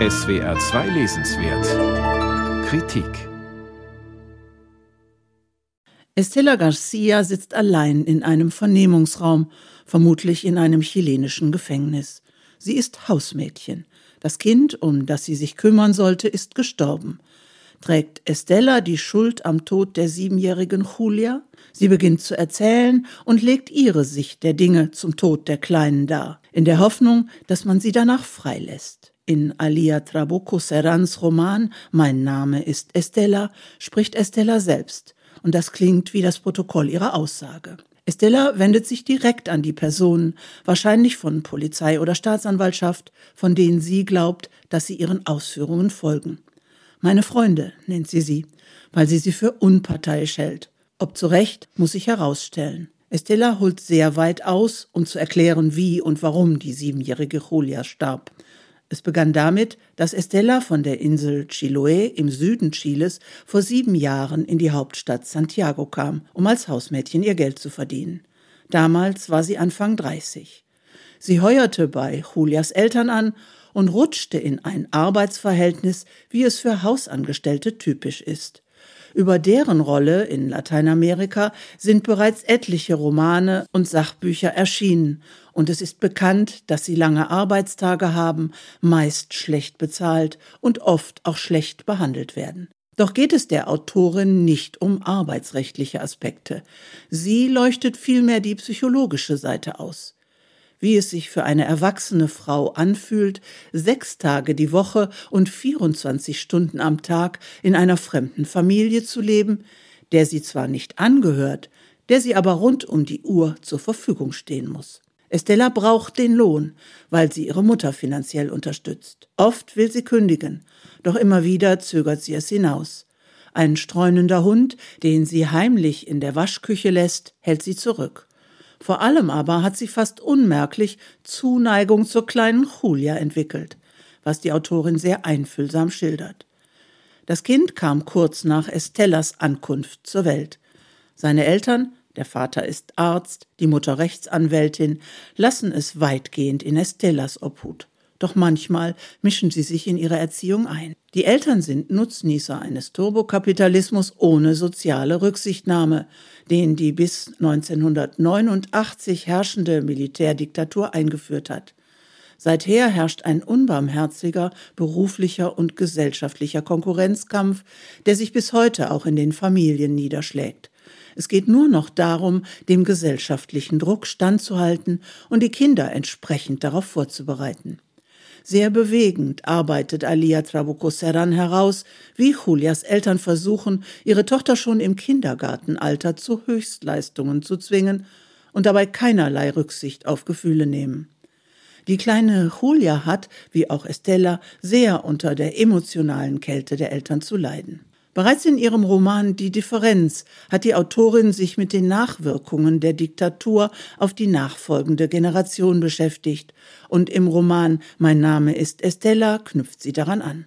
SWR 2 Lesenswert Kritik Estela Garcia sitzt allein in einem Vernehmungsraum, vermutlich in einem chilenischen Gefängnis. Sie ist Hausmädchen. Das Kind, um das sie sich kümmern sollte, ist gestorben. Trägt Estella die Schuld am Tod der siebenjährigen Julia? Sie beginnt zu erzählen und legt ihre Sicht der Dinge zum Tod der Kleinen dar, in der Hoffnung, dass man sie danach freilässt. In Alia Trabuco Serrans Roman Mein Name ist Estella spricht Estella selbst und das klingt wie das Protokoll ihrer Aussage. Estella wendet sich direkt an die Personen, wahrscheinlich von Polizei oder Staatsanwaltschaft, von denen sie glaubt, dass sie ihren Ausführungen folgen. Meine Freunde nennt sie sie, weil sie sie für unparteiisch hält. Ob zu Recht, muss sich herausstellen. Estella holt sehr weit aus, um zu erklären, wie und warum die siebenjährige Julia starb. Es begann damit, dass Estella von der Insel Chiloé im Süden Chiles vor sieben Jahren in die Hauptstadt Santiago kam, um als Hausmädchen ihr Geld zu verdienen. Damals war sie Anfang 30. Sie heuerte bei Julias Eltern an und rutschte in ein Arbeitsverhältnis, wie es für Hausangestellte typisch ist. Über deren Rolle in Lateinamerika sind bereits etliche Romane und Sachbücher erschienen, und es ist bekannt, dass sie lange Arbeitstage haben, meist schlecht bezahlt und oft auch schlecht behandelt werden. Doch geht es der Autorin nicht um arbeitsrechtliche Aspekte. Sie leuchtet vielmehr die psychologische Seite aus wie es sich für eine erwachsene Frau anfühlt, sechs Tage die Woche und 24 Stunden am Tag in einer fremden Familie zu leben, der sie zwar nicht angehört, der sie aber rund um die Uhr zur Verfügung stehen muss. Estella braucht den Lohn, weil sie ihre Mutter finanziell unterstützt. Oft will sie kündigen, doch immer wieder zögert sie es hinaus. Ein streunender Hund, den sie heimlich in der Waschküche lässt, hält sie zurück. Vor allem aber hat sie fast unmerklich Zuneigung zur kleinen Julia entwickelt, was die Autorin sehr einfühlsam schildert. Das Kind kam kurz nach Estellas Ankunft zur Welt. Seine Eltern, der Vater ist Arzt, die Mutter Rechtsanwältin, lassen es weitgehend in Estellas Obhut. Doch manchmal mischen sie sich in ihre Erziehung ein. Die Eltern sind Nutznießer eines Turbokapitalismus ohne soziale Rücksichtnahme, den die bis 1989 herrschende Militärdiktatur eingeführt hat. Seither herrscht ein unbarmherziger beruflicher und gesellschaftlicher Konkurrenzkampf, der sich bis heute auch in den Familien niederschlägt. Es geht nur noch darum, dem gesellschaftlichen Druck standzuhalten und die Kinder entsprechend darauf vorzubereiten. Sehr bewegend arbeitet Alia Trabuco Serran heraus, wie Julias Eltern versuchen, ihre Tochter schon im Kindergartenalter zu Höchstleistungen zu zwingen und dabei keinerlei Rücksicht auf Gefühle nehmen. Die kleine Julia hat, wie auch Estella, sehr unter der emotionalen Kälte der Eltern zu leiden. Bereits in ihrem Roman Die Differenz hat die Autorin sich mit den Nachwirkungen der Diktatur auf die nachfolgende Generation beschäftigt, und im Roman Mein Name ist Estella knüpft sie daran an.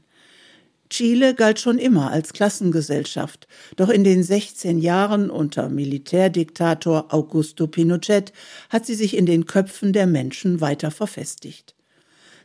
Chile galt schon immer als Klassengesellschaft, doch in den 16 Jahren unter Militärdiktator Augusto Pinochet hat sie sich in den Köpfen der Menschen weiter verfestigt.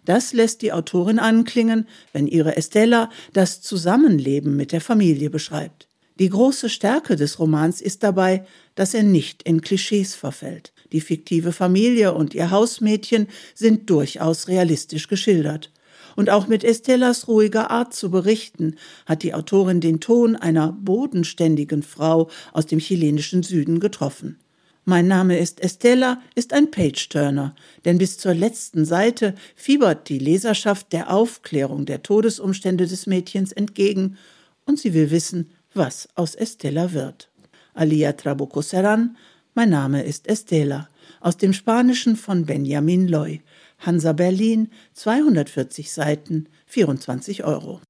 Das lässt die Autorin anklingen, wenn ihre Estella das Zusammenleben mit der Familie beschreibt. Die große Stärke des Romans ist dabei, dass er nicht in Klischees verfällt. Die fiktive Familie und ihr Hausmädchen sind durchaus realistisch geschildert. Und auch mit Estellas ruhiger Art zu berichten, hat die Autorin den Ton einer bodenständigen Frau aus dem chilenischen Süden getroffen. Mein Name ist Estella ist ein Page-Turner, denn bis zur letzten Seite fiebert die Leserschaft der Aufklärung der Todesumstände des Mädchens entgegen und sie will wissen, was aus Estella wird. Alia Trabuco Serran, mein Name ist Estela, aus dem Spanischen von Benjamin Loy, Hansa Berlin, 240 Seiten, 24 Euro.